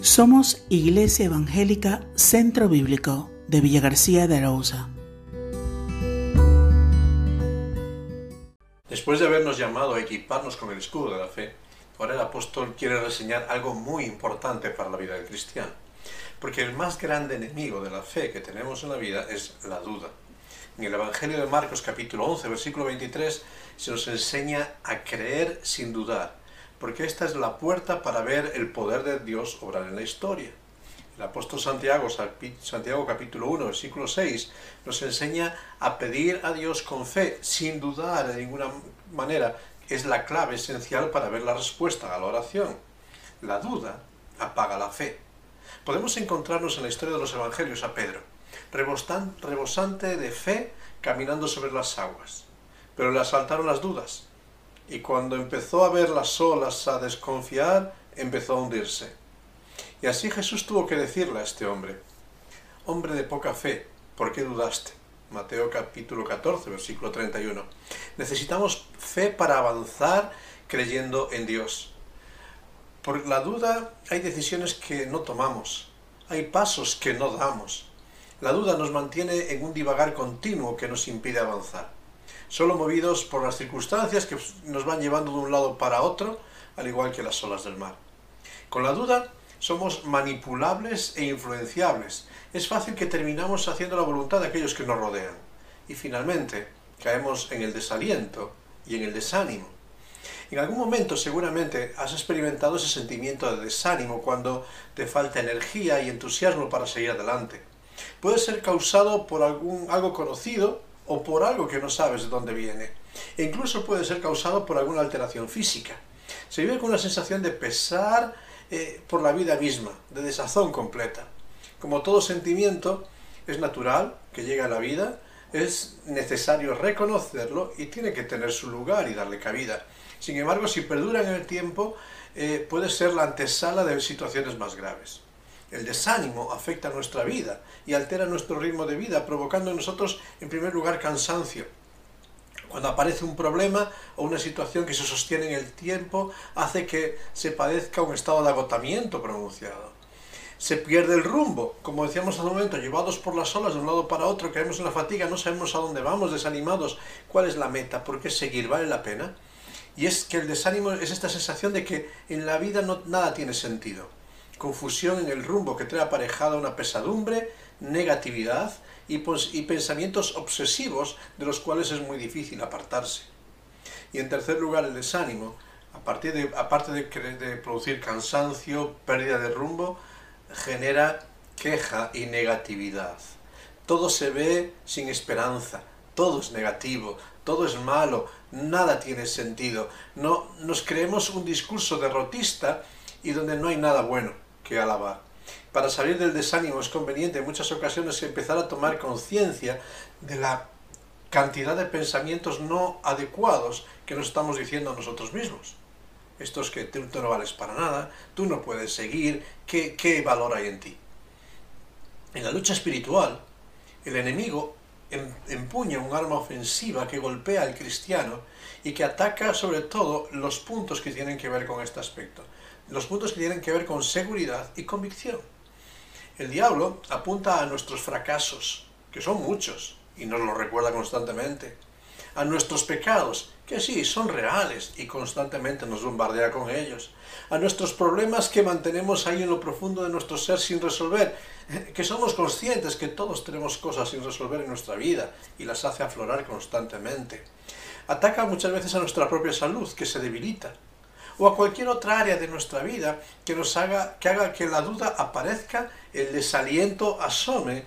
Somos Iglesia Evangélica Centro Bíblico de Villa García de Arauza. Después de habernos llamado a equiparnos con el escudo de la fe, ahora el apóstol quiere reseñar algo muy importante para la vida del cristiano. Porque el más grande enemigo de la fe que tenemos en la vida es la duda. En el Evangelio de Marcos capítulo 11, versículo 23, se nos enseña a creer sin dudar, porque esta es la puerta para ver el poder de Dios obrar en la historia. El apóstol Santiago, Santiago capítulo 1, versículo 6, nos enseña a pedir a Dios con fe, sin dudar de ninguna manera. Es la clave esencial para ver la respuesta a la oración. La duda apaga la fe. Podemos encontrarnos en la historia de los evangelios a Pedro, rebosante de fe, caminando sobre las aguas. Pero le asaltaron las dudas, y cuando empezó a ver las olas a desconfiar, empezó a hundirse. Y así Jesús tuvo que decirle a este hombre, hombre de poca fe, ¿por qué dudaste? Mateo capítulo 14, versículo 31. Necesitamos fe para avanzar creyendo en Dios. Por la duda hay decisiones que no tomamos, hay pasos que no damos. La duda nos mantiene en un divagar continuo que nos impide avanzar. Solo movidos por las circunstancias que nos van llevando de un lado para otro, al igual que las olas del mar. Con la duda somos manipulables e influenciables. Es fácil que terminamos haciendo la voluntad de aquellos que nos rodean. Y finalmente caemos en el desaliento y en el desánimo. En algún momento seguramente has experimentado ese sentimiento de desánimo cuando te falta energía y entusiasmo para seguir adelante. Puede ser causado por algún, algo conocido o por algo que no sabes de dónde viene. E incluso puede ser causado por alguna alteración física. Se vive con una sensación de pesar eh, por la vida misma, de desazón completa. Como todo sentimiento, es natural que llegue a la vida, es necesario reconocerlo y tiene que tener su lugar y darle cabida. Sin embargo, si perdura en el tiempo, eh, puede ser la antesala de situaciones más graves. El desánimo afecta nuestra vida y altera nuestro ritmo de vida, provocando en nosotros, en primer lugar, cansancio, cuando aparece un problema o una situación que se sostiene en el tiempo, hace que se padezca un estado de agotamiento pronunciado. Se pierde el rumbo, como decíamos hace un momento, llevados por las olas de un lado para otro, caemos en la fatiga, no sabemos a dónde vamos, desanimados. ¿Cuál es la meta? ¿Por qué seguir? ¿Vale la pena? Y es que el desánimo es esta sensación de que en la vida nada tiene sentido. Confusión en el rumbo que trae aparejada una pesadumbre, negatividad y, pensamientos obsesivos de los cuales es muy difícil apartarse. Y en tercer lugar, el desánimo, a partir de, aparte de, de producir cansancio, pérdida de rumbo, genera queja y negatividad. Todo se ve sin esperanza, todo es negativo, todo es malo, nada tiene sentido. No, nos creemos un discurso derrotista y donde no hay nada bueno que alabar. Para salir del desánimo es conveniente en muchas ocasiones empezar a tomar conciencia de la cantidad de pensamientos no adecuados que nos estamos diciendo a nosotros mismos. Esto es que tú, no vales para nada, tú no puedes seguir, ¿qué, ¿qué valor hay en ti? En la lucha espiritual, el enemigo em, empuña un arma ofensiva que golpea al cristiano y que ataca sobre todo los puntos que tienen que ver con este aspecto, los puntos que tienen que ver con seguridad y convicción. El diablo apunta a nuestros fracasos, que son muchos, y nos lo recuerda constantemente, a nuestros pecados, que sí, son reales y constantemente nos bombardea con ellos, a nuestros problemas que mantenemos ahí en lo profundo de nuestro ser sin resolver, que somos conscientes que todos tenemos cosas sin resolver en nuestra vida y las hace aflorar constantemente. Ataca muchas veces a nuestra propia salud, que se debilita, o a cualquier otra área de nuestra vida que nos haga que haga que la duda aparezca, el desaliento asome,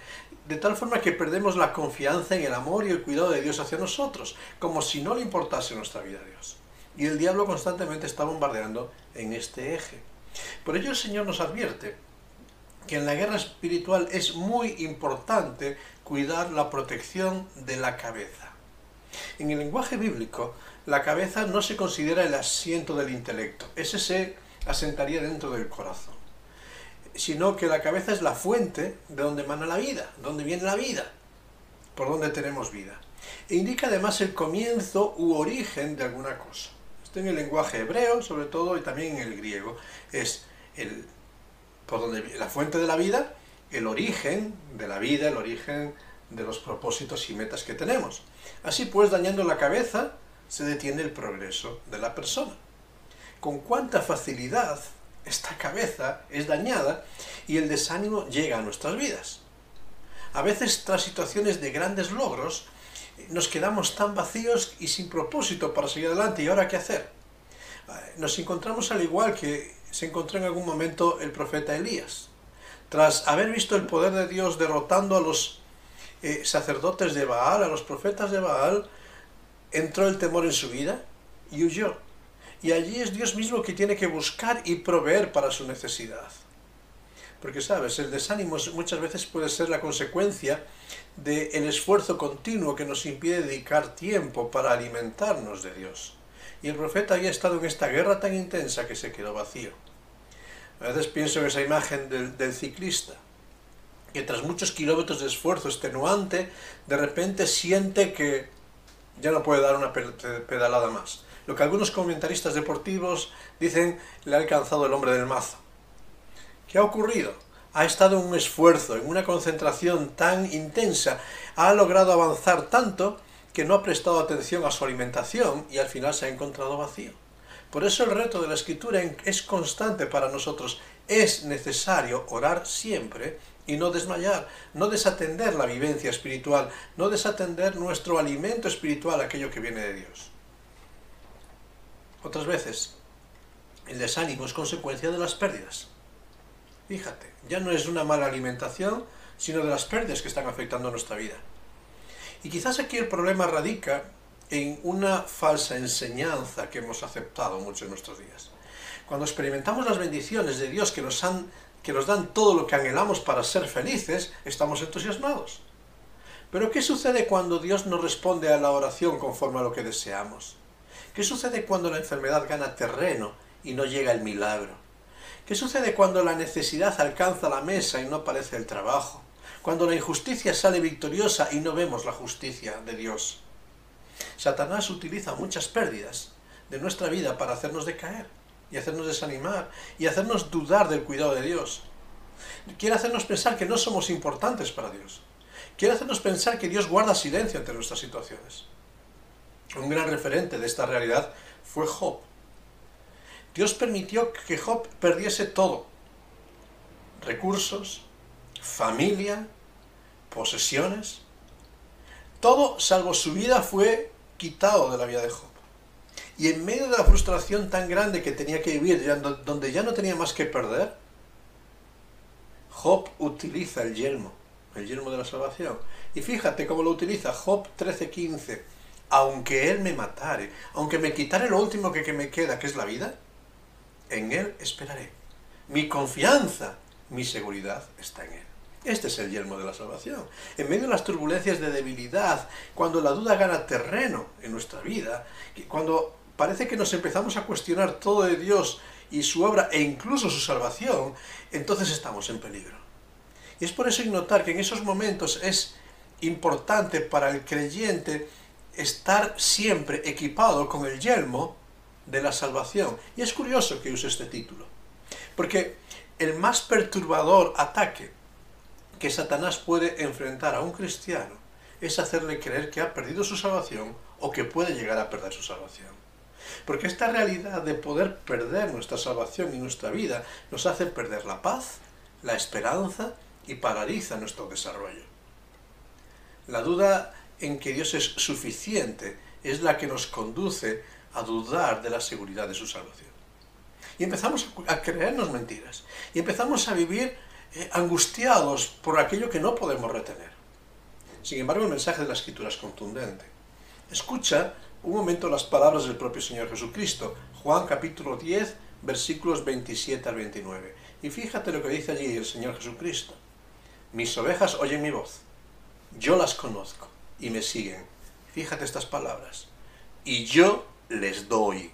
de tal forma que perdemos la confianza en el amor y el cuidado de Dios hacia nosotros, como si no le importase nuestra vida a Dios. Y el diablo constantemente está bombardeando en este eje. Por ello el Señor nos advierte que en la guerra espiritual es muy importante cuidar la protección de la cabeza. En el lenguaje bíblico, la cabeza no se considera el asiento del intelecto, ese se asentaría dentro del corazón, sino que la cabeza es la fuente de donde emana la vida, donde viene la vida, por donde tenemos vida. E indica además el comienzo u origen de alguna cosa. Esto en el lenguaje hebreo, sobre todo, y también en el griego, es el por donde la fuente de la vida, el origen de la vida, el origen de los propósitos y metas que tenemos. Así pues, dañando la cabeza, se detiene el progreso de la persona. Con cuánta facilidad esta cabeza es dañada y el desánimo llega a nuestras vidas. A veces, tras situaciones de grandes logros, nos quedamos tan vacíos y sin propósito para seguir adelante. ¿Y ahora qué hacer? Nos encontramos al igual que se encontró en algún momento el profeta Elías. Tras haber visto el poder de Dios derrotando a los eh, sacerdotes de Baal, a los profetas de Baal, entró el temor en su vida y huyó. Y allí es Dios mismo que tiene que buscar y proveer para su necesidad. Porque sabes, el desánimo muchas veces puede ser la consecuencia del esfuerzo continuo que nos impide dedicar tiempo para alimentarnos de Dios. Y el profeta había estado en esta guerra tan intensa que se quedó vacío. A veces pienso en esa imagen del, del ciclista, que tras muchos kilómetros de esfuerzo extenuante, de repente siente que ya no puede dar una pedalada más. Lo que algunos comentaristas deportivos dicen le ha alcanzado el hombre del mazo. ¿Qué ha ocurrido? Ha estado en un esfuerzo, en una concentración tan intensa, ha logrado avanzar tanto que no ha prestado atención a su alimentación y al final se ha encontrado vacío. Por eso el reto de la escritura es constante para nosotros. Es necesario orar siempre y no desmayar, no desatender la vivencia espiritual, no desatender nuestro alimento espiritual, aquello que viene de Dios. Otras veces, el desánimo es consecuencia de las pérdidas. Fíjate, ya no es una mala alimentación, sino de las pérdidas que están afectando nuestra vida. Y quizás aquí el problema radica en una falsa enseñanza que hemos aceptado mucho en nuestros días. Cuando experimentamos las bendiciones de Dios que nos dan todo lo que anhelamos para ser felices, estamos entusiasmados. Pero ¿qué sucede cuando Dios no responde a la oración conforme a lo que deseamos? ¿Qué sucede cuando la enfermedad gana terreno y no llega el milagro? ¿Qué sucede cuando la necesidad alcanza la mesa y no aparece el trabajo? Cuando la injusticia sale victoriosa y no vemos la justicia de Dios. Satanás utiliza muchas pérdidas de nuestra vida para hacernos decaer y hacernos desanimar y hacernos dudar del cuidado de Dios. Quiere hacernos pensar que no somos importantes para Dios. Quiere hacernos pensar que Dios guarda silencio ante nuestras situaciones. Un gran referente de esta realidad fue Job. Dios permitió que Job perdiese todo. Recursos, familia, posesiones. Todo, salvo su vida, fue quitado de la vida de Job. Y en medio de la frustración tan grande que tenía que vivir, donde ya no tenía más que perder, Job utiliza el yelmo, el yelmo de la salvación. Y fíjate cómo lo utiliza Job 13:15. Aunque él me matare, aunque me quitare lo último que, que me queda, que es la vida, en él esperaré. Mi confianza, mi seguridad está en él. Este es el yelmo de la salvación. En medio de las turbulencias de debilidad, cuando la duda gana terreno en nuestra vida, cuando parece que nos empezamos a cuestionar todo de Dios y su obra e incluso su salvación, entonces estamos en peligro. Y es por eso notar que en esos momentos es importante para el creyente estar siempre equipado con el yelmo de la salvación. Y es curioso que use este título, porque el más perturbador ataque que Satanás puede enfrentar a un cristiano es hacerle creer que ha perdido su salvación o que puede llegar a perder su salvación. Porque esta realidad de poder perder nuestra salvación y nuestra vida nos hace perder la paz, la esperanza y paraliza nuestro desarrollo. La duda en que Dios es suficiente es la que nos conduce a dudar de la seguridad de su salvación. Y empezamos a creernos mentiras. Y empezamos a vivir eh, angustiados por aquello que no podemos retener. Sin embargo, el mensaje de la Escritura es contundente. Escucha un momento las palabras del propio Señor Jesucristo, Juan capítulo 10, versículos 27 al 29. Y fíjate lo que dice allí el Señor Jesucristo. Mis ovejas oyen mi voz, yo las conozco y me siguen. Fíjate estas palabras. Y yo les doy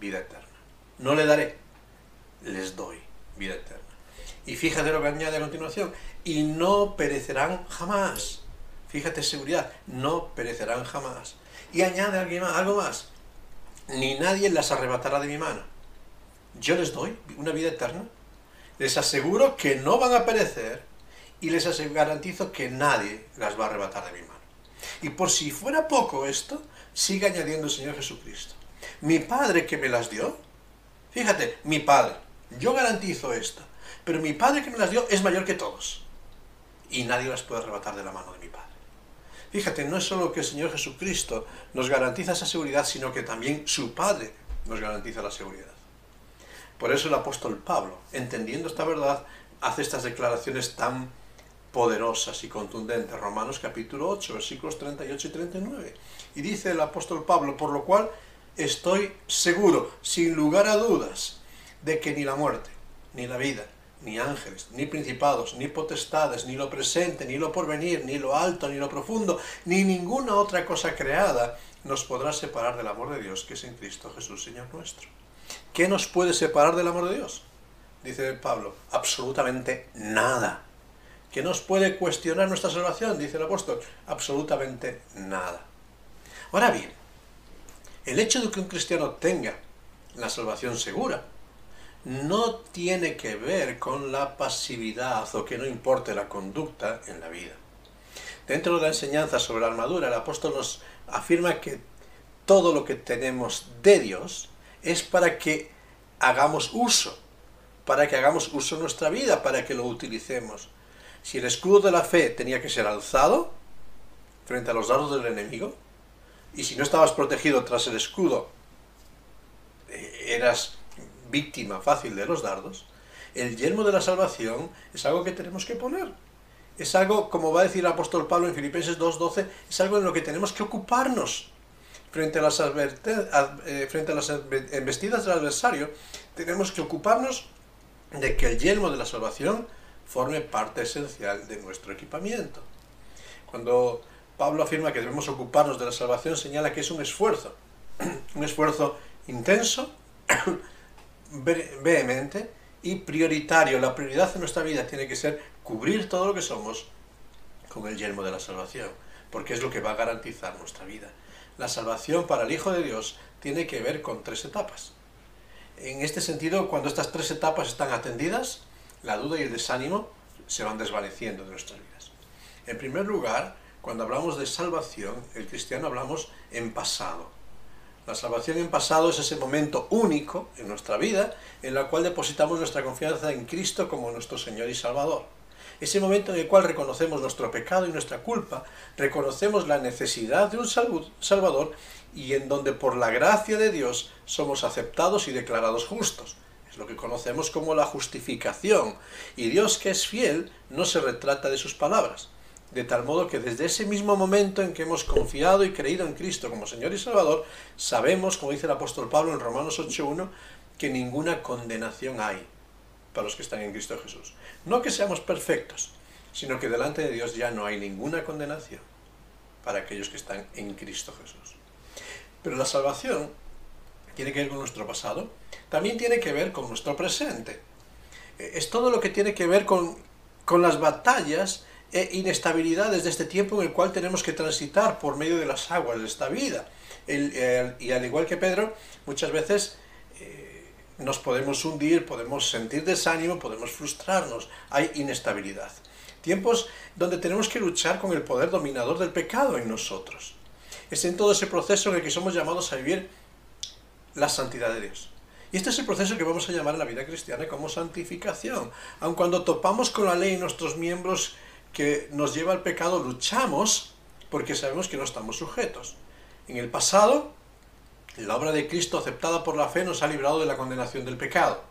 vida eterna. No le daré, les doy vida eterna. Y fíjate lo que añade a continuación. Y no perecerán jamás. Fíjate seguridad, no perecerán jamás y añade algo más. Ni nadie las arrebatará de mi mano. Yo les doy una vida eterna. Les aseguro que no van a perecer y les garantizo que nadie las va a arrebatar de mi mano. Y por si fuera poco esto, sigue añadiendo el Señor Jesucristo. Mi Padre que me las dio, fíjate, mi Padre, yo garantizo esto, pero mi Padre que me las dio es mayor que todos. Y nadie las puede arrebatar de la mano de mi Padre. Fíjate, no es solo que el Señor Jesucristo nos garantiza esa seguridad, sino que también su Padre nos garantiza la seguridad. Por eso el apóstol Pablo, entendiendo esta verdad, hace estas declaraciones tan poderosas y contundentes. Romanos capítulo 8, versículos 38 y 39. Y dice el apóstol Pablo, por lo cual estoy seguro, sin lugar a dudas, de que ni la muerte, ni la vida, ni ángeles, ni principados, ni potestades, ni lo presente, ni lo porvenir, ni lo alto, ni lo profundo, ni ninguna otra cosa creada nos podrá separar del amor de Dios que es en Cristo Jesús, Señor nuestro. ¿Qué nos puede separar del amor de Dios? Dice Pablo, absolutamente nada. ¿Qué nos puede cuestionar nuestra salvación? Dice el apóstol, absolutamente nada. Ahora bien, el hecho de que un cristiano tenga la salvación segura no tiene que ver con la pasividad o que no importe la conducta en la vida. Dentro de la enseñanza sobre la armadura, el apóstol nos afirma que todo lo que tenemos de Dios es para que hagamos uso, para que hagamos uso en nuestra vida, para que lo utilicemos. Si el escudo de la fe tenía que ser alzado frente a los dardos del enemigo, y si no estabas protegido tras el escudo, eh, eras víctima fácil de los dardos, el yelmo de la salvación es algo que tenemos que poner. Es algo, como va a decir el apóstol Pablo en Filipenses 2.12, es algo en lo que tenemos que ocuparnos. Frente a, las eh, frente a las embestidas del adversario, tenemos que ocuparnos de que el yelmo de la salvación forme parte esencial de nuestro equipamiento. Cuando Pablo afirma que debemos ocuparnos de la salvación, señala que es un esfuerzo, un esfuerzo intenso, vehemente y prioritario. La prioridad de nuestra vida tiene que ser cubrir todo lo que somos con el yelmo de la salvación, porque es lo que va a garantizar nuestra vida. La salvación para el Hijo de Dios tiene que ver con tres etapas. En este sentido, cuando estas tres etapas están atendidas, la duda y el desánimo se van desvaneciendo de nuestras vidas. En primer lugar, cuando hablamos de salvación, el cristiano hablamos en pasado. La salvación en pasado es ese momento único en nuestra vida en el cual depositamos nuestra confianza en Cristo como nuestro Señor y Salvador. Ese momento en el cual reconocemos nuestro pecado y nuestra culpa, reconocemos la necesidad de un Salvador y en donde por la gracia de Dios somos aceptados y declarados justos lo que conocemos como la justificación. Y Dios que es fiel no se retrata de sus palabras. De tal modo que desde ese mismo momento en que hemos confiado y creído en Cristo como Señor y Salvador, sabemos, como dice el apóstol Pablo en Romanos 8.1, que ninguna condenación hay para los que están en Cristo Jesús. No que seamos perfectos, sino que delante de Dios ya no hay ninguna condenación para aquellos que están en Cristo Jesús. Pero la salvación tiene que ver con nuestro pasado, también tiene que ver con nuestro presente. Eh, es todo lo que tiene que ver con, con las batallas e inestabilidades de este tiempo en el cual tenemos que transitar por medio de las aguas de esta vida. y al igual que Pedro, muchas veces eh, nos podemos hundir, podemos sentir desánimo, podemos frustrarnos, hay inestabilidad. Tiempos donde tenemos que luchar con el poder dominador del pecado en nosotros. Es en todo ese proceso en el que somos llamados a vivir la santidad de Dios. Y este es el proceso que vamos a llamar en la vida cristiana como santificación. Aun cuando topamos con la ley en nuestros miembros que nos lleva al pecado, luchamos porque sabemos que no estamos sujetos. En el pasado, la obra de Cristo aceptada por la fe nos ha librado de la condenación del pecado.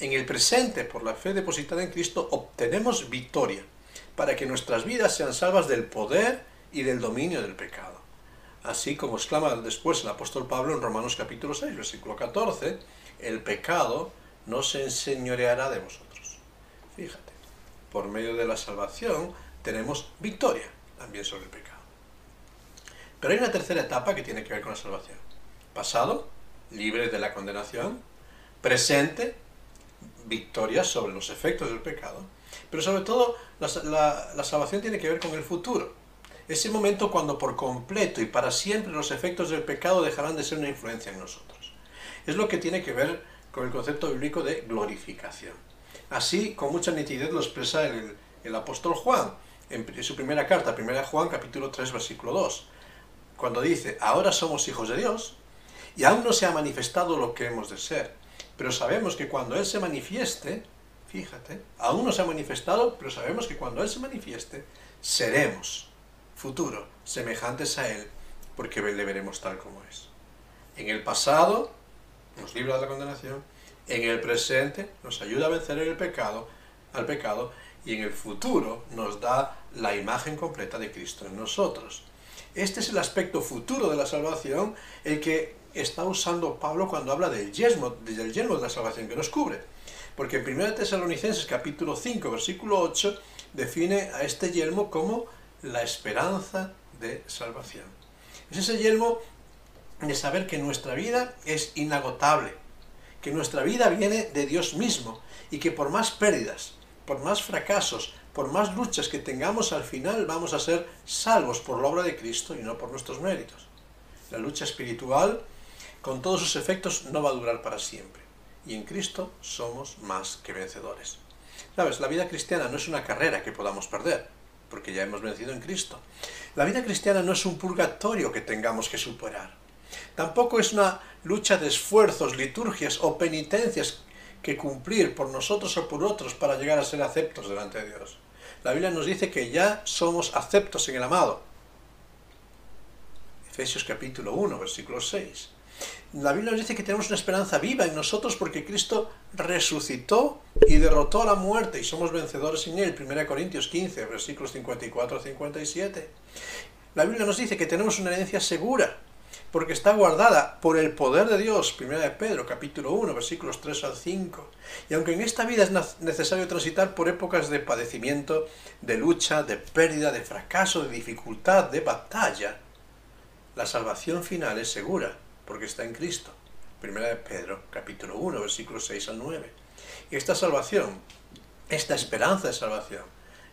En el presente, por la fe depositada en Cristo, obtenemos victoria para que nuestras vidas sean salvas del poder y del dominio del pecado. Así como exclama después el apóstol Pablo en Romanos capítulo 6, versículo 14, el pecado no se enseñoreará de vosotros. Fíjate, por medio de la salvación tenemos victoria también sobre el pecado. Pero hay una tercera etapa que tiene que ver con la salvación. Pasado, libre de la condenación. Presente, victoria sobre los efectos del pecado. Pero sobre todo, la, la salvación tiene que ver con el futuro ese momento cuando por completo y para siempre los efectos del pecado dejarán de ser una influencia en nosotros. Es lo que tiene que ver con el concepto bíblico de glorificación. Así, con mucha nitidez lo expresa el, apóstol Juan en, su primera carta, 1 Juan capítulo 3, versículo 2, cuando dice, ahora somos hijos de Dios, y aún no se ha manifestado lo que hemos de ser, pero sabemos que cuando Él se manifieste, fíjate, aún no se ha manifestado, pero sabemos que cuando Él se manifieste, seremos, futuro, semejantes a Él, porque le veremos tal como es. En el pasado nos libra de la condenación, en el presente nos ayuda a vencer el pecado, al pecado, y en el futuro nos da la imagen completa de Cristo en nosotros. Este es el aspecto futuro de la salvación, el que está usando Pablo cuando habla del yelmo, del yelmo de la salvación que nos cubre. Porque en 1 Tesalonicenses capítulo 5, versículo 8, define a este yelmo como la esperanza de salvación. Es ese yelmo de saber que nuestra vida es inagotable, que nuestra vida viene de Dios mismo y que por más pérdidas, por más fracasos, por más luchas que tengamos, al final vamos a ser salvos por la obra de Cristo y no por nuestros méritos. La lucha espiritual, con todos sus efectos, no va a durar para siempre. Y en Cristo somos más que vencedores. Sabes, la vida cristiana no es una carrera que podamos perder, porque ya hemos vencido en Cristo. La vida cristiana no es un purgatorio que tengamos que superar. Tampoco es una lucha de esfuerzos, liturgias o penitencias que cumplir por nosotros o por otros para llegar a ser aceptos delante de Dios. La Biblia nos dice que ya somos aceptos en el amado. Efesios capítulo 1, versículo 6. La Biblia nos dice que tenemos una esperanza viva en nosotros porque Cristo resucitó y derrotó a la muerte y somos vencedores en él. 1 Corintios 15, versículos 54 a 57. La Biblia nos dice que tenemos una herencia segura porque está guardada por el poder de Dios, 1 de Pedro, capítulo 1, versículos 3 al 5. Y aunque en esta vida es necesario transitar por épocas de padecimiento, de lucha, de pérdida, de fracaso, de dificultad, de batalla, la salvación final es segura, porque está en Cristo. 1 de Pedro, capítulo 1, versículos 6 al 9. Y esta salvación, esta esperanza de salvación,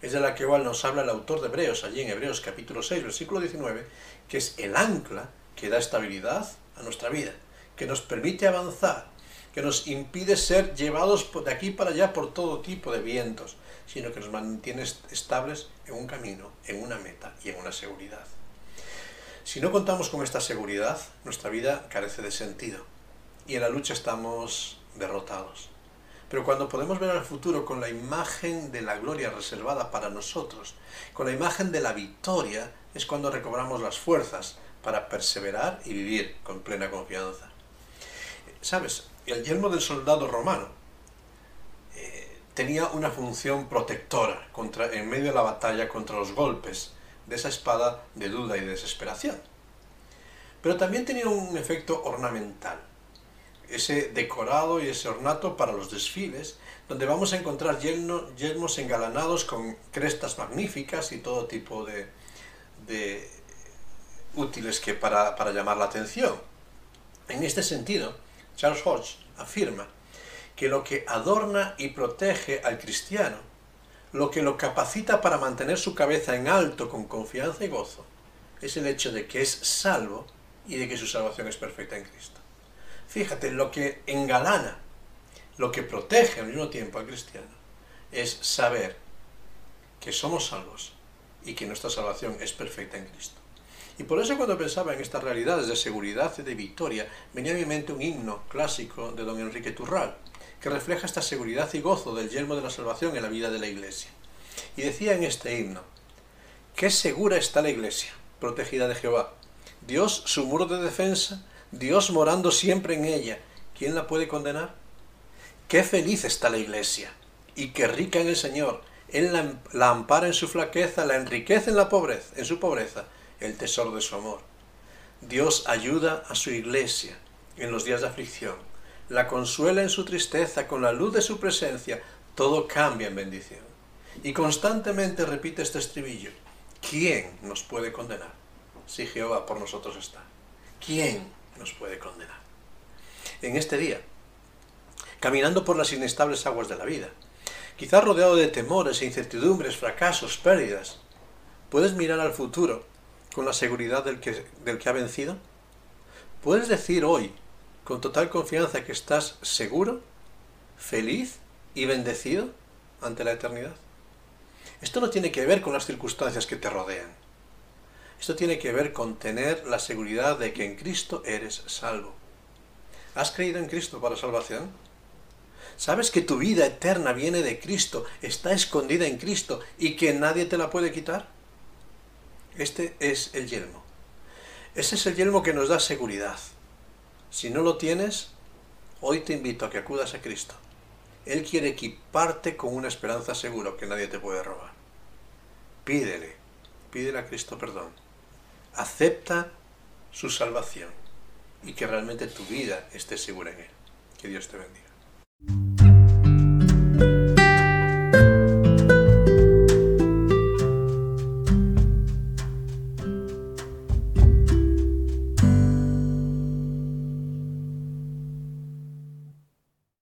es de la que igual nos habla el autor de Hebreos, allí en Hebreos capítulo 6, versículo 19, que es el ancla que da estabilidad a nuestra vida, que nos permite avanzar, que nos impide ser llevados de aquí para allá por todo tipo de vientos, sino que nos mantiene estables en un camino, en una meta y en una seguridad. Si no contamos con esta seguridad, nuestra vida carece de sentido y en la lucha estamos derrotados. Pero cuando podemos ver al futuro con la imagen de la gloria reservada para nosotros, con la imagen de la victoria, es cuando recobramos las fuerzas para perseverar y vivir con plena confianza. ¿Sabes? El yelmo del soldado romano eh, tenía una función protectora contra, en medio de la batalla contra los golpes de esa espada de duda y desesperación. Pero también tenía un efecto ornamental, ese decorado y ese ornato para los desfiles, donde vamos a encontrar yelmos engalanados con crestas magníficas y todo tipo de, de útiles que para, para llamar la atención. En este sentido, Charles Hodge afirma que lo que adorna y protege al cristiano, lo que lo capacita para mantener su cabeza en alto con confianza y gozo, es el hecho de que es salvo y de que su salvación es perfecta en Cristo. Fíjate, lo que engalana, lo que protege al mismo tiempo al cristiano, es saber que somos salvos y que nuestra salvación es perfecta en Cristo. Y por eso cuando pensaba en estas realidades de seguridad y de victoria, venía a mi mente un himno clásico de don Enrique Turral, que refleja esta seguridad y gozo del yelmo de la salvación en la vida de la Iglesia. Y decía en este himno, qué segura está la Iglesia, protegida de Jehová. Dios su muro de defensa, Dios morando siempre en ella. ¿Quién la puede condenar? Qué feliz está la Iglesia, y qué rica en el Señor. Él la, ampara en su flaqueza, la enriquece en la pobreza, en su pobreza, el tesoro de su amor. Dios ayuda a su iglesia en los días de aflicción, la consuela en su tristeza con la luz de su presencia, todo cambia en bendición. Y constantemente repite este estribillo, ¿quién nos puede condenar? Si Jehová por nosotros está. ¿Quién nos puede condenar? En este día, caminando por las inestables aguas de la vida, quizás rodeado de temores e incertidumbres, fracasos, pérdidas, puedes mirar al futuro con la seguridad del que, del que ha vencido? ¿Puedes decir hoy, con total confianza, que estás seguro, feliz y bendecido ante la eternidad. Esto no tiene que ver con las circunstancias que te rodean. Esto tiene que ver con tener la seguridad de que en Cristo eres salvo. ¿Has creído en Cristo para salvación? ¿Sabes que tu vida eterna viene de Cristo, está escondida en Cristo y que nadie te la puede quitar? Este es el yelmo. Ese es el yelmo que nos da seguridad. Si no lo tienes, hoy te invito a que acudas a Cristo. Él quiere equiparte con una esperanza segura que nadie te puede robar. Pídele, pídele a Cristo perdón. Acepta su salvación y que realmente tu vida esté segura en Él. Que Dios te bendiga.